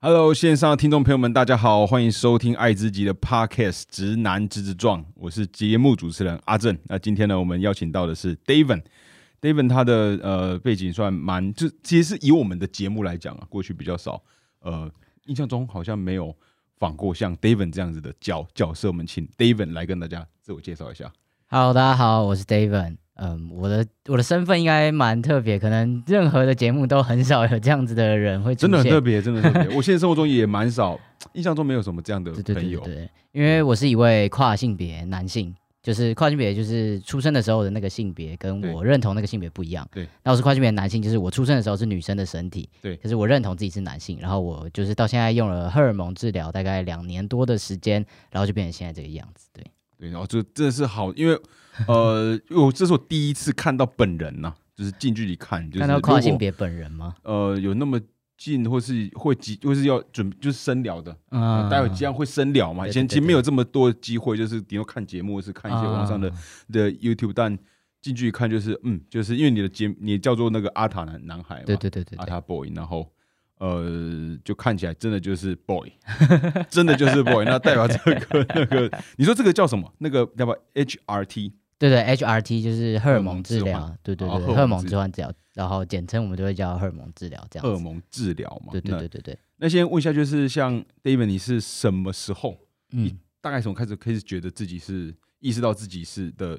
Hello，线上的听众朋友们，大家好，欢迎收听爱之极的 Podcast《直男直直撞》，我是节目主持人阿正。那今天呢，我们邀请到的是 David。David 他的呃背景算蛮，就其实是以我们的节目来讲啊，过去比较少，呃，印象中好像没有访过像 David 这样子的角角色。我们请 David 来跟大家自我介绍一下。Hello，大家好，我是 David。嗯，我的我的身份应该蛮特别，可能任何的节目都很少有这样子的人会出真的很特别，真的很特别。我现在生活中也蛮少，印象中没有什么这样的朋友。对对对，因为我是一位跨性别男性，就是跨性别就是出生的时候的那个性别跟我认同那个性别不一样。对，那我是跨性别男性，就是我出生的时候是女生的身体，对可是我认同自己是男性，然后我就是到现在用了荷尔蒙治疗大概两年多的时间，然后就变成现在这个样子。对，对，然后就真的是好，因为呃，因为我这是我第一次看到本人呐、就是近距离看，就是看到跨性别本人吗？呃有那么近，或是会急，或是要准就是深聊的，嗯待会这样会深聊嘛。以前其实没有这么多机会，就是顶多看节目，或是看一些网上的啊的 YouTube，但近距离看就是嗯，就是因为你的节你叫做那个阿塔男男孩嘛，对对对对对，阿塔 boy，然后。呃，就看起来真的就是 boy，真的就是 boy。那代表这个那个，你说这个叫什么？那个叫不 HRT？对对 HRT 就是荷尔蒙治疗，对对对，哦荷尔蒙荷尔蒙治置换治疗，然后简称我们就会叫荷尔蒙治疗这样。荷尔蒙治疗嘛。对对对对对，那先问一下，就是像 David，你是什么时候，你大概从开始开始觉得自己是意识到自己是的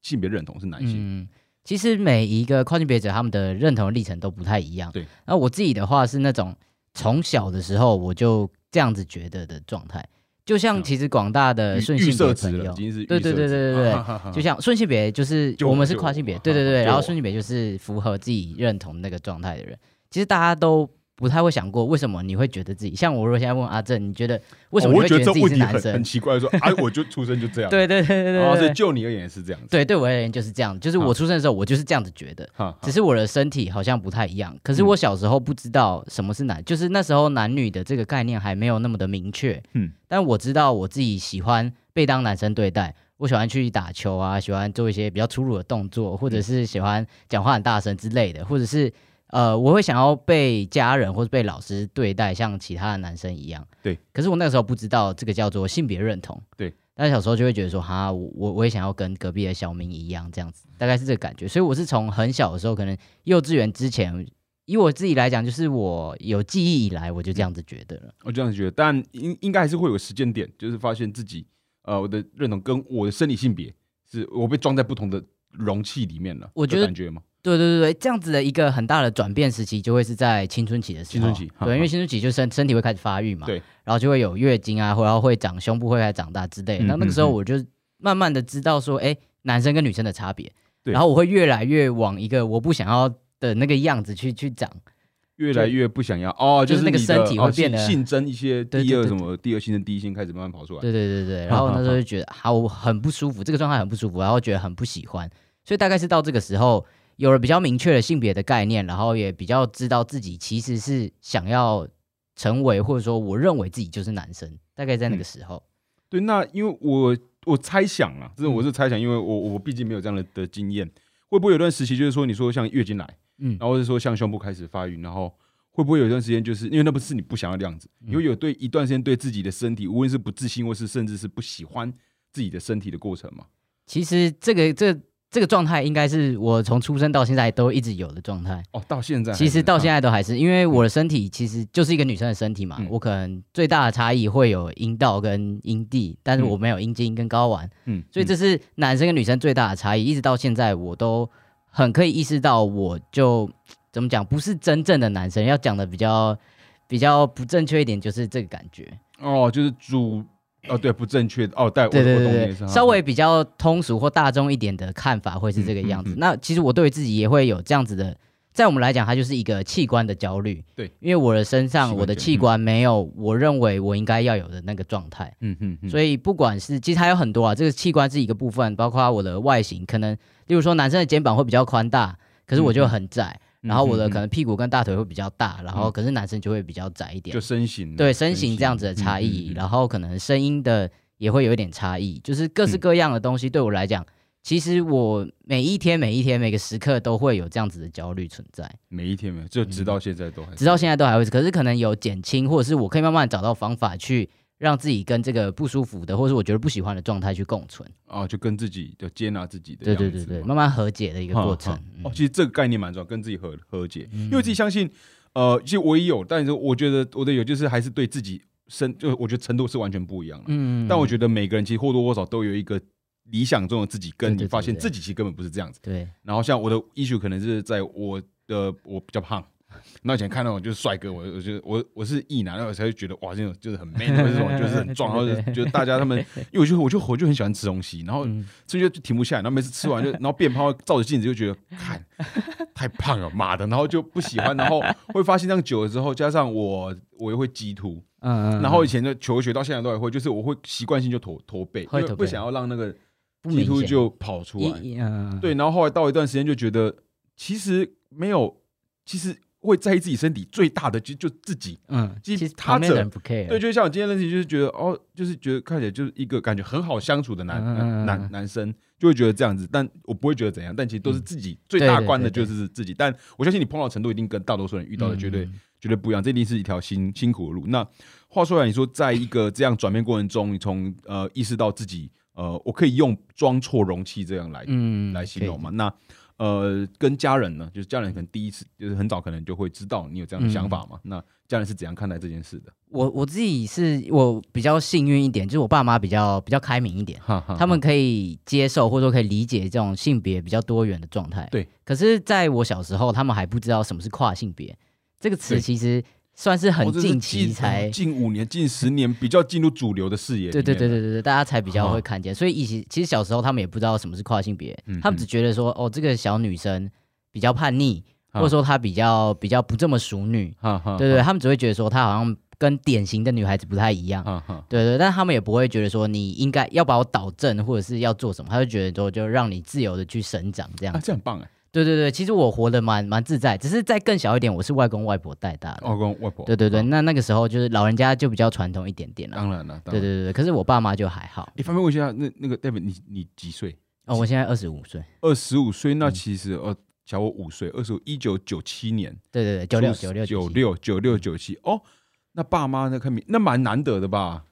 性别认同是男性？嗯，其实每一个跨性别者他们的认同历程都不太一样。对，那我自己的话是那种从小的时候我就这样子觉得的状态，就像嗯其实广大的顺性别朋友。对对对对对对对。就像顺性别，就是我们是跨性别 我，对对对，然后顺性别就是符合自己认同那个状态的人。其实大家都不太会想过，为什么你会觉得自己像我？如果现在问阿正，你觉得为什么会觉得你会觉得自己是男生很？奇怪，说 啊，我就出生就这样，对对对对然后所以对对，就你而言是这样子，对对我而言就是这样，就是我出生的时候我就是这样子觉得，哈，只是我的身体好像不太一样。可是嗯我小时候不知道什么是男，就是那时候男女的这个概念还没有那么的明确。嗯嗯，但我知道我自己喜欢被当男生对待，我喜欢去打球啊，喜欢做一些比较粗鲁的动作，或者是喜欢讲话很大声之类的，或者是呃，我会想要被家人或者被老师对待像其他的男生一样。对，可是我那个时候不知道这个叫做性别认同。对。但小时候就会觉得说，哈，我我我也想要跟隔壁的小明一样，这样子，大概是这个感觉。所以我是从很小的时候，可能幼稚园之前，以我自己来讲，就是我有记忆以来，我就这样子觉得了。我这样子觉得，但应应该还是会有时间点，就是发现自己呃我的认同跟我的生理性别是我被装在不同的容器里面了，我觉得感觉吗？对对对对，这样子的一个很大的转变时期，就会是在青春期的时候。青春期对，因为青春期就身身体会开始发育嘛，对，然后就会有月经啊，或然后会长胸部会开始长大之类那、那个时候我就慢慢的知道说，哎，男生跟女生的差别，对。然后我会越来越往一个我不想要的那个样子去去长。越来越不想要哦，就是那个身体会哦变得性性征一些第二什么第二性征第一性开始慢慢跑出来，对对对对，然后那时候就觉得好我很不舒服，这个状态很不舒服，然后觉得很不喜欢，所以大概是到这个时候有了比较明确的性别的概念，然后也比较知道自己其实是想要成为或者说我认为自己就是男生，大概在那个时候。对，那因为我我猜想啊，这种我是嗯猜想，因为我我毕竟没有这样的的经验，会不会有段时期就是说，你说像月经来，嗯然后是说像胸部开始发育，然后会不会有一段时间，就是因为那不是你不想要的样子，会有对一段时间对自己的身体，无论是不自信或是甚至是不喜欢自己的身体的过程嘛？其实这个这这个状态应该是我从出生到现在都一直有的状态。哦，到现在其实到现啊在都还是，因为我的身体其实就是一个女生的身体嘛，嗯我可能最大的差异会有阴道跟阴蒂，但是嗯我没有阴茎跟睾丸，嗯，嗯所以这是男生跟女生最大的差异。一直到现在，我都很可以意识到，我就怎么讲，不是真正的男生。要讲的比较比较不正确一点，就是这个感觉。哦，就是主哦对不正确的哦，对，稍微比较通俗或大众一点的看法会是这个样子。嗯嗯嗯那其实我对自己也会有这样子的，在我们来讲，它就是一个器官的焦虑。对，因为我的身上我的器官没有我认为我应该要有的那个状态。嗯嗯嗯，所以不管是其实还有很多啊，这个器官是一个部分，包括我的外形，可能例如说男生的肩膀会比较宽大，可是我就很窄，嗯然后我的可能屁股跟大腿会比较大，然后嗯可是男生就会比较窄一点就，身形对身形这样子的差异，然后可能声音的也会有一点差异，就是各式各样的东西对我来讲，其实我每一天、每一天、每个时刻都会有这样子的焦虑存在，每一天没有，就直到现在都直到现在都还会。可是可能有减轻，或者是我可以慢慢找到方法去让自己跟这个不舒服的，或是我觉得不喜欢的状态去共存。啊，就跟自己就接纳自己的对样子，对对对，慢慢和解的一个过程哦，其实这个概念蛮重要，跟自己和和解，因为自己相信，呃，其实我也有，但是我觉得我的有就是还是对自己深，就我觉得程度是完全不一样的。嗯但我觉得每个人其实或多或少都有一个理想中的自己，跟你发现自己其实根本不是这样子。对，然后像我的 issue 可能是在我的我比较胖。那以前看那种就是帅哥，我我觉得我我是异男，然后我才会觉得哇，这种就是很 man，或者这种就是很壮，然后就觉得大家他们，因为我就我就我就很喜欢吃东西，然后嗯。所以就停不下来，然后每次吃完就，然后变胖，照着镜子就觉得看太胖了，妈的，然后就不喜欢，然后会发现这样久了之后，加上我我又会激突，嗯嗯，然后以前的求学到现在都还会，就是我会习惯性就驼驼背，因为不想要让那个激突就跑出来，对，然后后来到一段时间就觉得，其实没有，其实会在意自己身体最大的就就自己。嗯，其其实实他者对，就像我今天认识你，就是觉得哦，就是觉得看起来就是一个感觉很好相处的男男男男生，就会觉得这样子，但我不会觉得怎样，但其实都是自己最大关的就是自己。但我相信你碰到程度一定跟大多数人遇到的绝对嗯绝对不一样，这一定是一条辛辛苦的路。那话说来，你说在一个这样转变过程中，你从呃意识到自己呃，我可以用装错容器这样来嗯来形容嘛？那呃，跟家人呢，就是家人可能第一次就是很早可能就会知道你有这样的想嗯法嘛？那家人是怎样看待这件事的？我我自己是我比较幸运一点，就是我爸妈比较比较开明一点，哈哈他们可以接受或者说可以理解这种性别比较多元的状态。对，可是在我小时候，他们还不知道什么是跨性别这个词，其实算是很近期才哦近五年、近十年比较进入主流的视野对。对对对对对，大家才比较会看见。所以以前其实小时候他们也不知道什么是跨性别，嗯他们只觉得说哦，这个小女生比较叛逆，哈或者说她比较比较不这么淑女。哈哈，对对，他们只会觉得说她好像跟典型的女孩子不太一样。对对，但他们也不会觉得说你应该要把我导正，或者是要做什么，他就觉得说就让你自由的去生长这样啊，这很棒哎！对对对，其实我活得蛮蛮自在，只是在更小一点，我是外公外婆带大的。外公外婆，对对对，啊那那个时候就是老人家就比较传统一点点了。当然了。对对对，可是我爸妈就还好。你方便问一下，那那个 David，你你几岁？哦，我现在二十五岁。二十五岁，嗯那其实呃，小我五岁，二十五，一九九七年，对对对，九六九六九，六九六九七，哦，那爸妈那看明，那蛮难得的吧？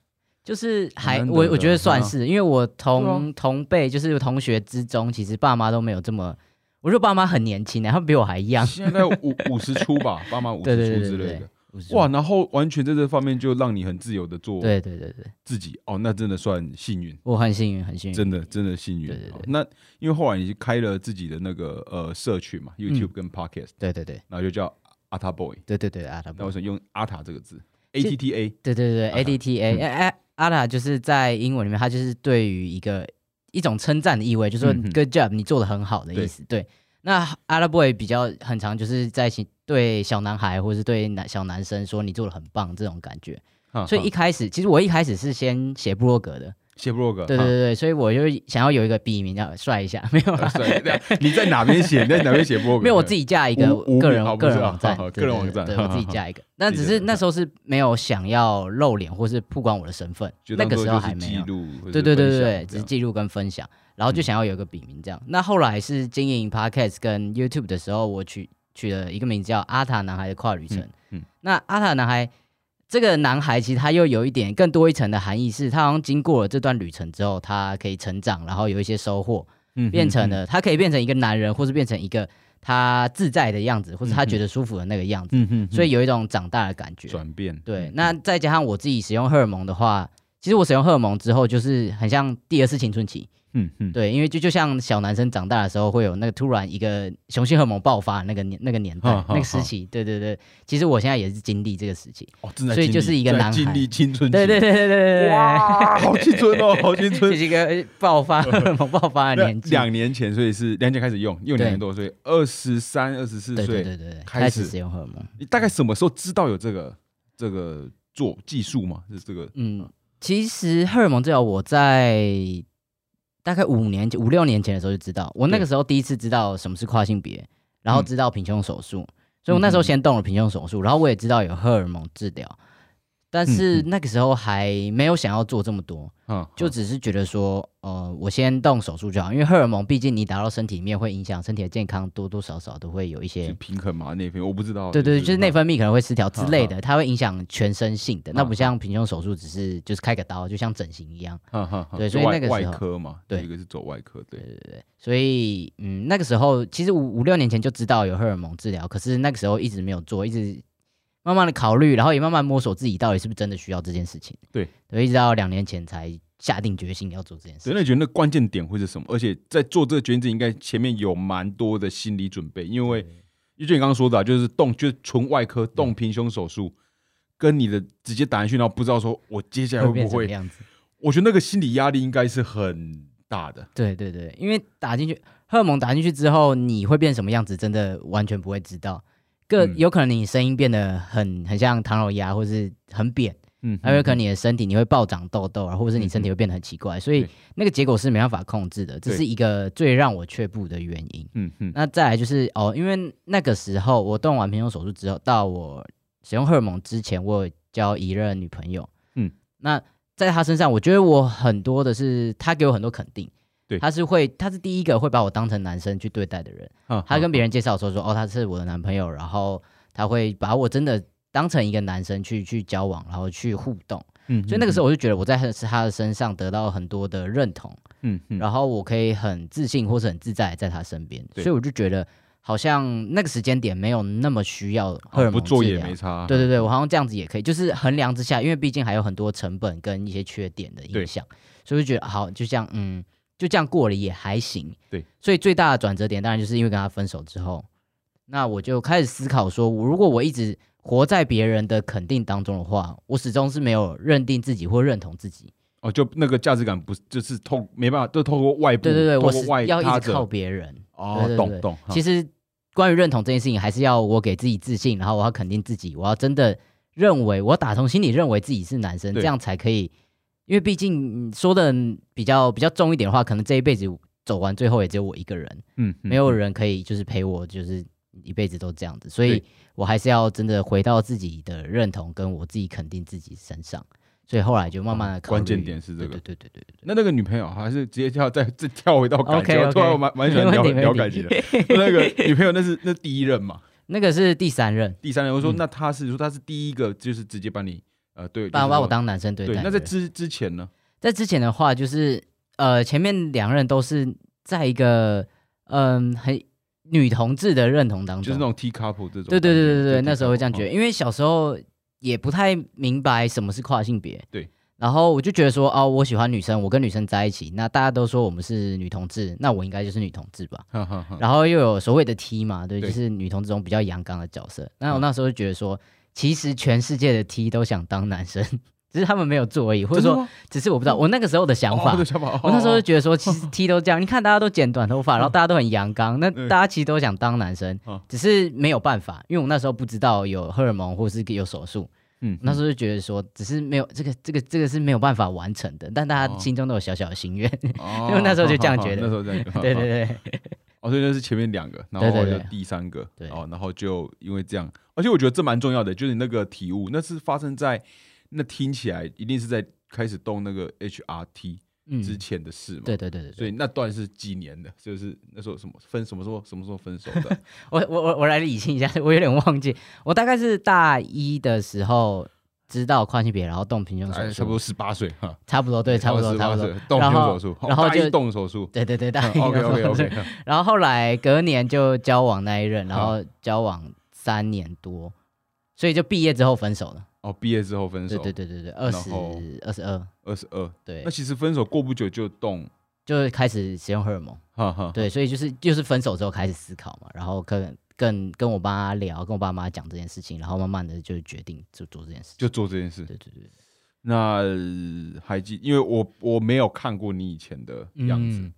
就是还我我觉得算啊是，因为我对同同辈就是同学之中，其实爸妈都没有这么，我说爸妈很年轻的，他们比我还 young。现在五五十出吧，爸妈五对对十对对对。出之类的。，50哇，然后完全在这方面就让你很自由的做对对对对，自己。哦，那真的算幸运，我很幸运，很幸运。真的真的幸运。对对对。哦那因为后来你就开了自己的那个呃社群嘛，YouTube 嗯跟 Podcast，对对对。然后就叫阿塔 Boy，对对对，阿塔那为什么用阿塔这个字？A T T A 对对对阿塔，ADTA，嗯。哎哎，阿塔就是在英文里面，它就是对于一个一种称赞的意味，就是说 good job，你做的很好的意思。对，那阿拉 boy 比较很常就是在形对小男孩或是对男小男生说你做的很棒这种感觉。哈所以一开始，其实我一开始是先写部落格的，写 blog，哈对对对对，所以我就想要有一个笔名叫帅一下，没有啦，对对你在哪边写？你在哪边写 blog？没有我自己架一个个人个人网站个人网站对，我自己好架一个，那只是那时候是没有想要露脸或是曝光我的身份，那个时候还没有。对对对对只是记录跟分享，然后就想要有一个笔名这样。那后来是经营 Podcast 跟 YouTube 的时候，我取取了一个名字叫阿塔男孩的跨旅程。嗯嗯那阿塔男孩这个男孩其实他又有一点更多一层的含义，是他好像经过了这段旅程之后，他可以成长，然后有一些收获，嗯变成嗯了他可以变成一个男人，或是变成一个他自在的样子，或者他觉得舒服的那个样子，嗯哼，所以有一种长大的感觉。转变对，嗯那再加上我自己使用荷尔蒙的话，其实我使用荷尔蒙之后，就是很像第二次青春期。嗯嗯，对，因为就就像小男生长大的时候，会有那个突然一个雄性荷尔蒙爆发那个年那个年代那个时期。对对对，其实我现在也是经历这个时期。哦，正在经历所以就是一个正在男孩经历青春期，对对对对对对好青春哦，好青这春。是一个爆发 荷尔蒙爆发的年纪。两年前，所以是两年前开始用，用两年多，所以二十三、二十四岁，对对对，开始开始使用荷尔蒙。你大概什么时候知道有这个这个做技术嘛？是这个嗯，其实荷尔蒙治疗我在大概五年五六年前的时候就知道，我那个时候第一次知道什么是跨性别，然后嗯知道平胸手术，所以我那时候先动了平胸手术，然后我也知道有荷尔蒙治疗。但是那个时候还没有想要做这么多，嗯，就只是觉得说，呃，我先动手术就好，因为荷尔蒙毕竟你打到身体里面会影响身体的健康，多多少少都会有一是些。平衡嘛，内分泌我不知道。对对，就是内嗯分泌可能会失调之类的，它会影响全身性的。那不像平胸手术，只是就是开个刀，就像整形一样。对所以那个时候科嘛，对一个是走外科，对对对，所以，嗯，那个时候其实五五六年前就知道有荷尔蒙治疗，可是那个时候一直没有做，一直慢慢的考虑，然后也慢慢摸索自己到底是不是真的需要这件事情。对，对，一直到两年前才下定决心要做这件事所以。那你觉得那关键点会是什么？而且在做这个决定之前，应该前面有蛮多的心理准备，因为就像你刚刚说的啊、就是动就是纯外科动平胸手术，跟你的直接打进去，然后不知道说我接下来会不会，样子？我觉得那个心理压力应该是很大的。对对对，因为打进去荷尔蒙打进去之后，你会变什么样子，真的完全不会知道。个嗯。有可能你声音变得很很像唐老鸭，或是很扁，嗯，还有可能你的身体你会暴长痘痘啊，或者是你身体会变得很奇怪，所以那个结果是没办法控制的，这是一个最让我却步的原因。嗯嗯。那再来就是哦，因为那个时候我动完平胸手术之后，到我使用荷尔蒙之前，我有交一任女朋友，嗯，那在她身上，我觉得我很多的是她给我很多肯定，对。她是会，他是第一个会把我当成男生去对待的人，嗯，他跟别人人介绍说说哦，他是我的男朋友，然后他会把我真的当成一个男生去去交往，然后去互动，嗯所以那个时候我就觉得我在他他的身上得到很多的认同，嗯嗯，然后我可以很自信或是很自在在他身边，所以我就觉得好像那个时间点没有那么需要荷尔蒙哦不做也没差。对对对，我好像这样子也可以，就是衡量之下，因为毕竟还有很多成本跟一些缺点的影响，所以我就觉得好，就这样，嗯，就这样过了也还行。对，所以最大的转折点当然就是因为跟他分手之后，那我就开始思考说，我如果我一直活在别人的肯定当中的话，我始终是没有认定自己或认同自己。哦，就那个价值感不，就是透没办法，就透过外部，对对对，我是外要一直靠。别人。哦懂懂。其实关于认同这件事情，还是要我给自己自信，然后我要肯定自己，我要真的认为，我打从心里认为自己是男生，这样才可以。因为毕竟嗯说的比较比较重一点的话，可能这一辈子走完，最后也只有我一个人，嗯，嗯没有人可以就是陪我，就是一辈子都这样子，所以我还是要真的回到自己的认同，跟我自己肯定自己身上。所以后来就慢慢的、哦关键点是这个对对对对对对。那那个女朋友还是直接跳再再跳回到感情突然我蛮蛮喜欢聊聊感情的。那个 女朋友那是那第一任嘛，那个是第三任，第三任我说嗯那他是说他是第一个就是直接把你呃对，把我当男生对对待。对那在之之前呢？在之前的话，就是呃，前面两任都是在一个嗯、很女同志的认同当中，就是那种 T couple 这种。对对对对对那时候会这样觉得，因为小时候也不太明白什么是跨性别，对。然后我就觉得说，哦，我喜欢女生，我跟女生在一起，那大家都说我们是女同志，那我应该就是女同志吧。然后又有所谓的 T 嘛，对，对就是女同志中比较阳刚的角色。那我嗯那时候就觉得说，其实全世界的 T 都想当男生，只是他们没有做而已，或者说只是我不知道，我那个时候的想法我那时候就哦觉得说，其实 T 都这样，你看大家都剪短头发，然后大家都很阳刚，那大家其实都想当男生哦，只是没有办法，因为我那时候不知道有荷尔蒙或是有手术，嗯那时候就觉得说，只是没有这个这个这个是没有办法完成的，但大家哦心中都有小小的心愿，哦。因为那时候就这样觉得。那时候这样对对对，哦，所以那是前面两个，然后就第三个，对。哦，然后就因为这样，而且我觉得这蛮重要的，就是那个体悟，那是发生在那听起来一定是在开始动那个 HRT 嗯，之前的事嘛，对对对对对，所以那段是几年的，就是那时候什么分什么时候什么时候分手的，我我我我来理清一下，我有点忘记，我大概是大一的时候知道跨性别，然后动平胸手术，哎差不多十八岁哈，差不多对，差不多差不多，动然后胸手术，然后就动手术对对对，大一 OK 的 OK OK，然后后来隔年就交往那一任，然后交往三年多，所以就毕业之后分手了。哦，毕业之后分手，对对对对对，二十后二十二，二十二，对那，其实分手过不久就动，就开始使用荷尔蒙。哈哈，对，所以就是就是分手之后开始思考嘛，然后跟跟跟我爸妈聊，跟我爸妈讲这件事情，然后慢慢的就决定就做这件事。就做这件事。对对对，那呃还记，因为我我没有看过你以前的样子，嗯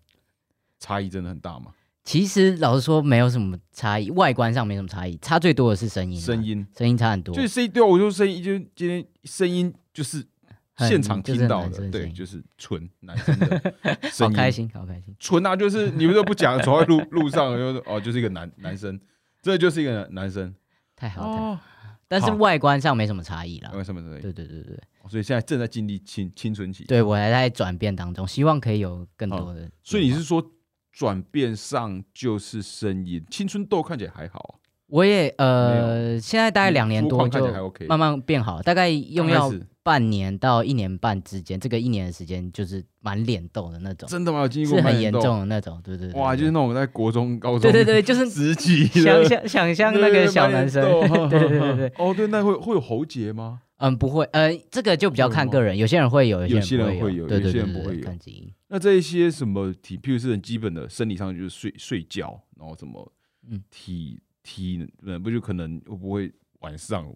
差异真的很大嘛？其实老实说没有什么差异，外观上没什么差异，差最多的是声音啊，声音声音差很多。就是声音，对啊，我就声音，就今天声音就是很现场听到的，对，就是纯男生的 声音，好开心，好开心。纯啊，就是你们都不讲，走在路路上就是哦，就是一个男男生，这就是一个男生太好了，太好了哦，但是外观上没什么差异啦。没什么差异对对对对，所以现在正在经历青青春期。对我还在转变当中，希望可以有更多的。所以你是说转变上就是声音，青春痘看起来还好，我也呃，现在大概两年多就来还 OK，慢慢变好，大概用药半年到一年半之间，这个一年的时间就是满脸痘的那种，真的吗？有经历过是很严重的那种，对对对，哇，就是那种在国中、高中，对对对，就是 十几想象想象那个小男生，对 对对，哦，对，那会会有喉结吗？嗯，不会，呃，这个就比较看个人，有些人会有，有些人人会有有些人不会有看基因。那这一些什么体，譬如是很基本的生理上就是睡睡觉，然后什么嗯体体，嗯，不就可能会不会晚上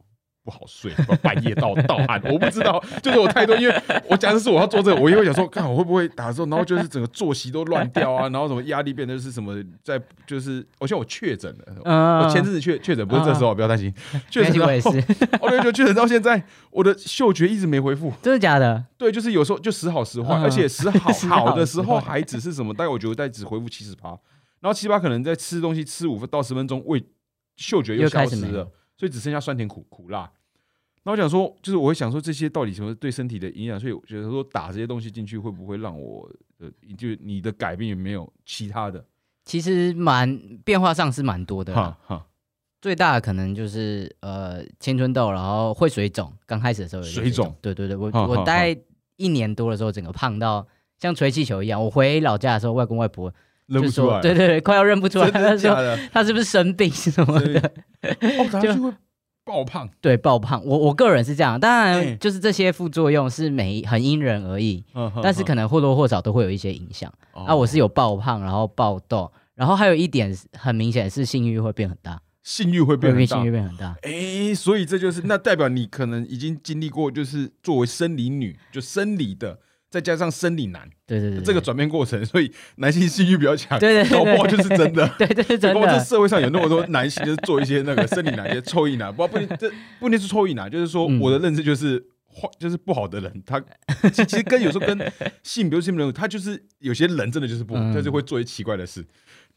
不好睡，半夜到盗汗，我不知道，就是我太多，因为我假设是我要做这个，我也会想说，看我会不会打的时候，然后就是整个作息都乱掉啊，然后什么压力变得是什么，在就是，我像我确诊了，嗯，我前阵子确确诊，不是这时候，不要担心，确诊我也是，哦对，就确诊到现在，我的嗅觉一直没恢复。真的假的？对，就是有时候就时好时坏，嗯而且时好好好的时候还只是什么？大概我觉得在只恢复七十趴，然后七八可能在吃东西吃五分到十分钟，味嗅觉又又消失了所以只剩下酸甜苦苦辣。然后我想说，就是我会想说这些到底什么对身体的影响，所以我觉得说打这些东西进去会不会让我呃，就你的改变有没有其他的？其实蛮变化上是蛮多的，哈哈，最大的可能就是呃青春痘，然后会水肿，刚开始的时候有点水肿肿，对对对，我我大概一年多的时候，整个胖到像吹气球一样。我回老家的时候，外公外婆认不出来，对对对，快要认不出来，真他说？他是不是生病什么的的？哦，打下去会爆胖，对，爆胖，我我个人是这样，当哎然就是这些副作用是每很因人而异，但是可能能或多或少都会有一些影响。哦啊，我是有爆胖，然后爆痘，然后还有一点是很明显是性欲会变很大，性欲会会变很大性欲。变很大。哎、所以这就是那代表你可能已经经历过，就是作为生理女，就生理的，再加上生理男对对对，对这个转变过程，所以男性性欲比较强，对对对搞不好就是真的。对对是真搞不好这，社会上有那么多男性，就是做一些那个生理男、一些臭意男，不不这不一定是臭意男，就是说嗯。我的认知就是坏，就是不好的人，他 其其实跟有时候跟性，比如性人物，他就是有些人真的就是不就会做一些奇怪的事。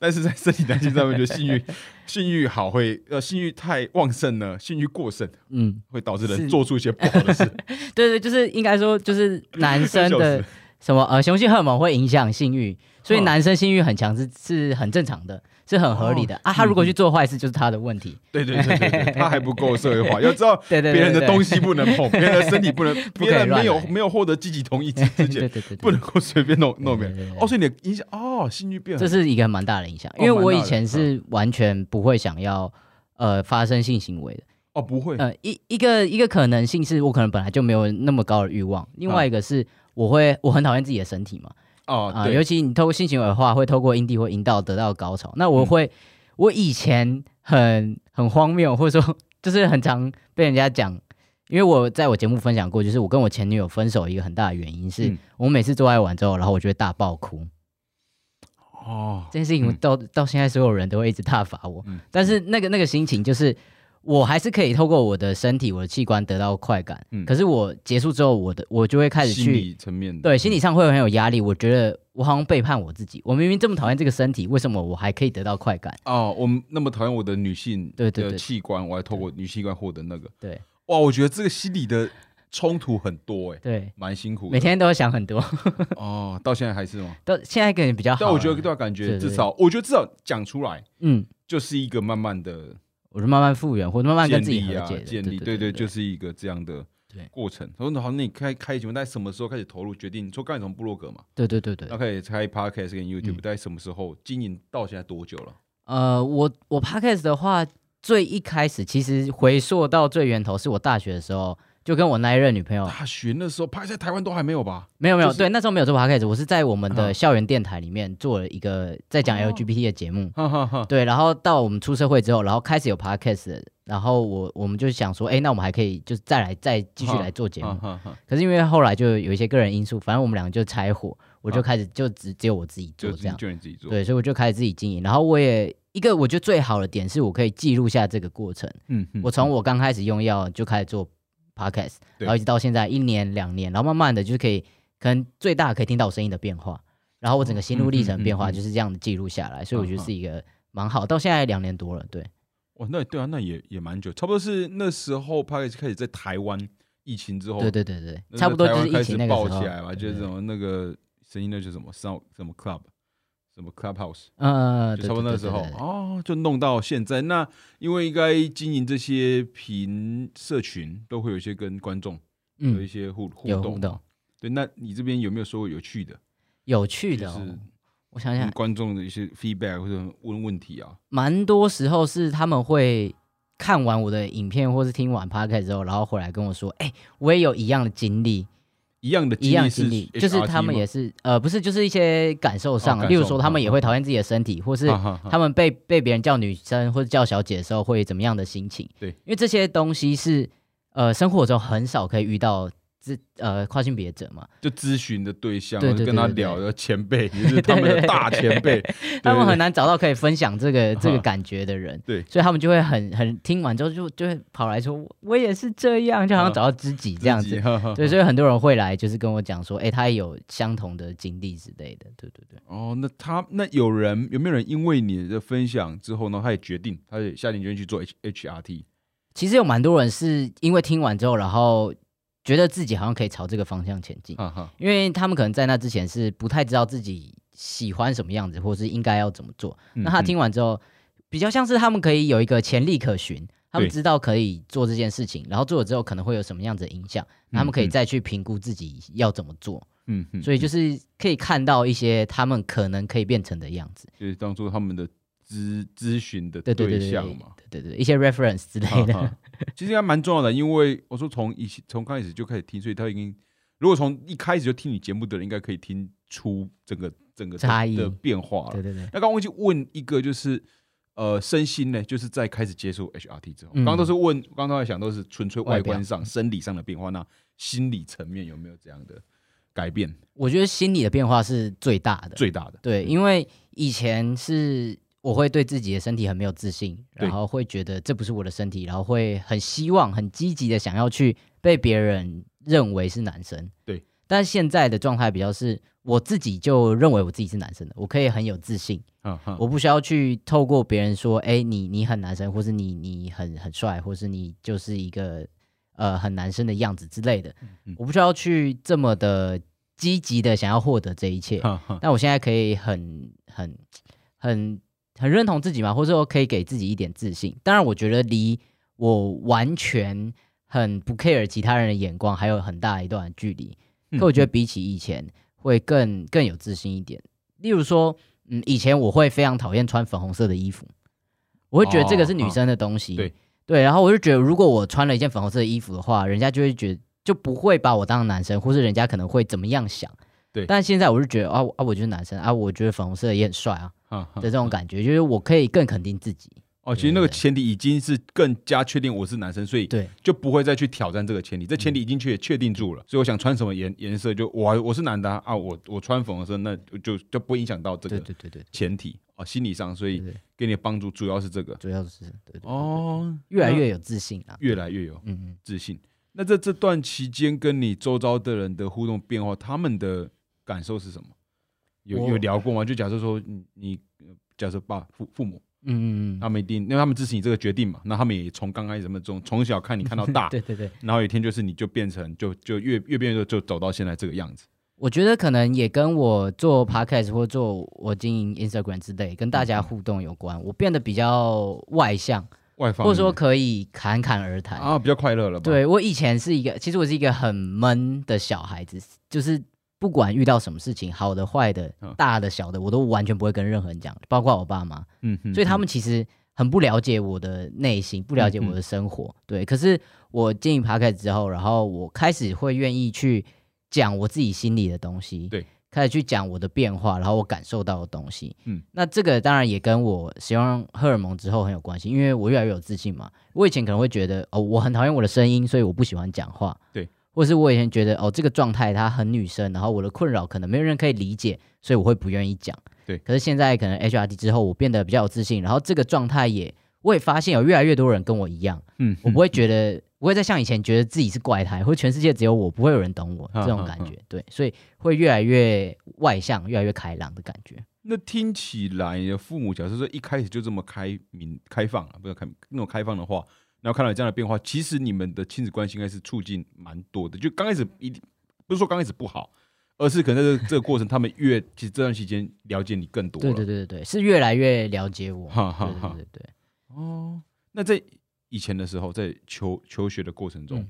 但是在身体男性上面，就性欲 性欲好会呃性欲太旺盛呢，性欲过剩嗯，会导致人做出一些不好的事。对对，就是应该说就是男生的死什么呃雄性荷尔蒙会影响性欲，所以嗯。男生性欲很强是是很正常的，是很合理的、啊。他如果去做坏事，就是他的问题。对对对对对，他还不够社会化，要知道别人的对东西不能碰，别人的身体不能，别人没有没有获得积极同意之前 对，对对，不能够随便弄弄别人。哦，所以你的影响哦，性欲变很这是一个蛮大的影响，哦因为我以前是完全不会想要呃发生性行为的。哦不会。呃，一一个一个可能性是我可能本来就没有那么高的欲望，另外一个是我会我很讨厌自己的身体嘛，哦尤其你透过性行为的话，会透过阴蒂或阴道得到高潮。那我会，我以前很很荒谬，或者说就是很常被人家讲，因为我在我节目分享过，就是我跟我前女友分手一个很大的原因是，嗯。我每次做爱完之后，然后我就会大爆哭。哦。这件事情嗯。到、到现在，所有人都会一直挞伐我，嗯。但是那个那个心情就是。我还是可以透过我的身体、我的器官得到快感，嗯可是我结束之后，我的我就会开始心去理层面的对，心理上会很有压力。我觉得我好像背叛我自己。我明明这么讨厌这个身体，为什么我还可以得到快感？哦，我们那么讨厌我的女性的对对对器官，我还透过女器官获得那个对哇，我觉得这个心理的冲突很多哎，对，蛮辛苦的。每天都会想很多。哦，到现在还是吗？到现在可能比较好了。但我觉得对啊，感觉对对至少我觉得至少讲出来嗯，就是一个慢慢的我是慢慢复原，或者慢慢跟自己和解的。建立，对对对，就是一个这样的过程。然后好，那你开开节目，在什么时候开始投入？决定说刚才从部落格嘛，对对对对然后开始开 podcast 跟 YouTube，嗯在什么时候经营到现在多久了？呃，我我 podcast 的话，最一开始其实回溯到最源头，是我大学的时候就跟我那一任女朋友，大学的时候拍在台湾都还没有吧？没有没有，就是对，那时候没有做 podcast，我是在我们啊的校园电台里面做了一个在讲哦 LGBT 的节目。对，然后到我们出社会之后，然后开始有 podcast，了然后我我们就想说，哎，那我们还可以就是再来再继续来做节目。可是因为后来就有一些个人因素，反正我们两个就拆伙，我就啊开始就只只有我自己做这样。就你自己做。对，所以我就开始自己经营。然后我也一个我觉得最好的点是我可以记录下这个过程。嗯，嗯我从我刚开始用药就开始做 podcast，然后一直到现在一年两年，然后慢慢的就是可以可能最大可以听到我声音的变化，然后我整个心路历程变化就是这样的记录下来，所以我觉得是一个蛮好。到现在两年多了，对，哦，那对啊，那也也蛮久，差不多是那时候 podcast 开始在台湾疫情之后，对对对对，差不多就是疫情那个爆时候起来嘛，就是什么那个声音，那就是什么 sound 什么 club，什么 clubhouse，嗯，就差不多那时候哦，就弄到现在。那因为应该经营这些频社群，都会有一些跟观众有一嗯，些互互动。对，那你这边有没有说过有趣的，有趣的、我想想，观众的一些 feedback 或者问问题啊？蛮多时候是他们会看完我的影片或是听完 podcast 之后，然后回来跟我说，哎、我也有一样的经历，一样的一样经历，就是他们也是呃，不是，就是一一些感受上的，哦受例如说他们嗯也会讨厌自己的身体，或是他们被被别人叫女生或者叫小姐的时候会怎么样的心情？对。因为这些东西是呃生活中很少可以遇到自呃跨性别者嘛，就咨询的对象，跟他聊的前辈，也是他们的大前辈，他们很难找到可以分享这个 这个感觉的人，对。所以他们就会很很听完之后就就会跑来说，我也是这样，就好像找到知己这样子。对，所以很多人会来，就是跟我讲说，哎、他也有相同的经历之类的。对对对，哦，那他那有人有没有人因为你的分享之后呢，他也决定，他也下定决心去做 H HRT？其实有蛮多人是因为听完之后，然后觉得自己好像可以朝这个方向前进，因为他们可能在那之前是不太知道自己喜欢什么样子，或是应该要怎么做。嗯那他听完之后，比较像是他们可以有一个潜力可循，他们知道可以做这件事情，然后做了之后可能会有什么样子的影响，那他们可以嗯再去评估自己要怎么做。所以就是可以看到一些他们可能可以变成的样子。就是当做他们的咨咨询的对对对对对象嘛。对对对，一些 reference 之类的。其实应该蛮重要的，因为我说从以前从刚开始就开始听，所以他已经如果从一开始就听你节目的人，应该可以听出整个整个差异的变化了对。对对，那刚刚忘记问一个，就是呃，身心呢，就是在开始接触 HRT 之后，嗯刚刚都是问，刚刚在想都是纯粹外观上、生理上的变化，那心理层面有没有这样的改变？我觉得心理的变化是最大的。最大的，对，因为以前是我会对自己的身体很没有自信，然后会觉得这不是我的身体，然后会很希望、很积极的想要去被别人认为是男生。对，但现在的状态比较是我自己就认为我自己是男生的，我可以很有自信，我不需要去透过别人说，哎、你你很男生，或是你你很很帅，或是你就是一个呃很男生的样子之类的，嗯我不需要去这么的积极的想要获得这一切。但我现在可以很很很很认同自己嘛，或者说可以给自己一点自信。当然，我觉得离我完全很不 care 其他人的眼光还有很大一段距离。嗯可我觉得比起以前会更更有自信一点。例如说，嗯，以前我会非常讨厌穿粉红色的衣服，我会觉得这个是女生的东西。哦对对，然后我就觉得，如果我穿了一件粉红色的衣服的话，人家就会觉得就不会把我当男生，或是人家可能会怎么样想。对但现在我就觉得啊我啊，我就是男生啊，我觉得粉红色也很帅啊 的这种感觉，就是我可以更肯定自己。哦，其实那个前提已经是更加确定我是男生，所以对就不会再去挑战这个前提。这前提已经确确定住了，所以我想穿什么颜颜色，就我我是男的啊，啊我我穿粉红色，那就就不影响到这个对对对对前提哦，心理上，所以给你的帮助主要是这个主要是哦，越来越有自信啊。越来越有嗯嗯，自信。那在这段期间，跟你周遭的人的互动变化，他们的感受是什么？有有聊过吗？就假设说你你呃假设爸父父母，嗯嗯嗯，他们一定，因为他们支持你这个决定嘛，那他们也从刚开始什么从从小看你看到大，对对对，然后有一天就是你就变成就就越越变越就走到现在这个样子。我觉得可能也跟我做 podcast 或做我经营 Instagram 之类，跟大嗯家互动有关。我变得比较外向，外方或者说可以侃侃而谈。啊比较快乐了吧？，对我以前是一个，其实我是一个很闷的小孩子，就是不管遇到什么事情，好的、坏的嗯、大的、小的，我都完全不会跟任何人讲，包括我爸妈。嗯哼所以他们其实很不了解我的内心，不了解我的生活。对，可是我经营 p o d 之后，然后我开始会愿意去讲我自己心里的东西，对，开始去讲我的变化，然后我感受到的东西。嗯嗯，那这个当然也跟我使用荷尔蒙之后很有关系，因为我越来越有自信嘛。我以前可能会觉得哦，我很讨厌我的声音，所以我不喜欢讲话。对。或是我以前觉得哦，这个状态它很女生，然后我的困扰可能没有人可以理解，所以我会不愿意讲。对可是现在可能 HRT 之后，我变得比较有自信，然后这个状态也，我也发现有越来越多人跟我一样，嗯我不 会觉得，不会再像以前觉得自己是怪胎，或全世界只有我，不会有人懂我嗯这种感觉。对，所以会越来越外向，越来越开朗的感觉。那听起来，父母假设说一开始就这么开明、开放啊，不要开那种开放的话，然后看到这样的变化，其实你们的亲子关系应该是促进蛮多的。就刚开始一定不是说刚开始不好，而是可能这这个过程，他们越其实这段期间了解你更多。对对对对对，是越来越了解我。哈哈哈对对对对，哦，那在以前的时候，在求求学的过程中，嗯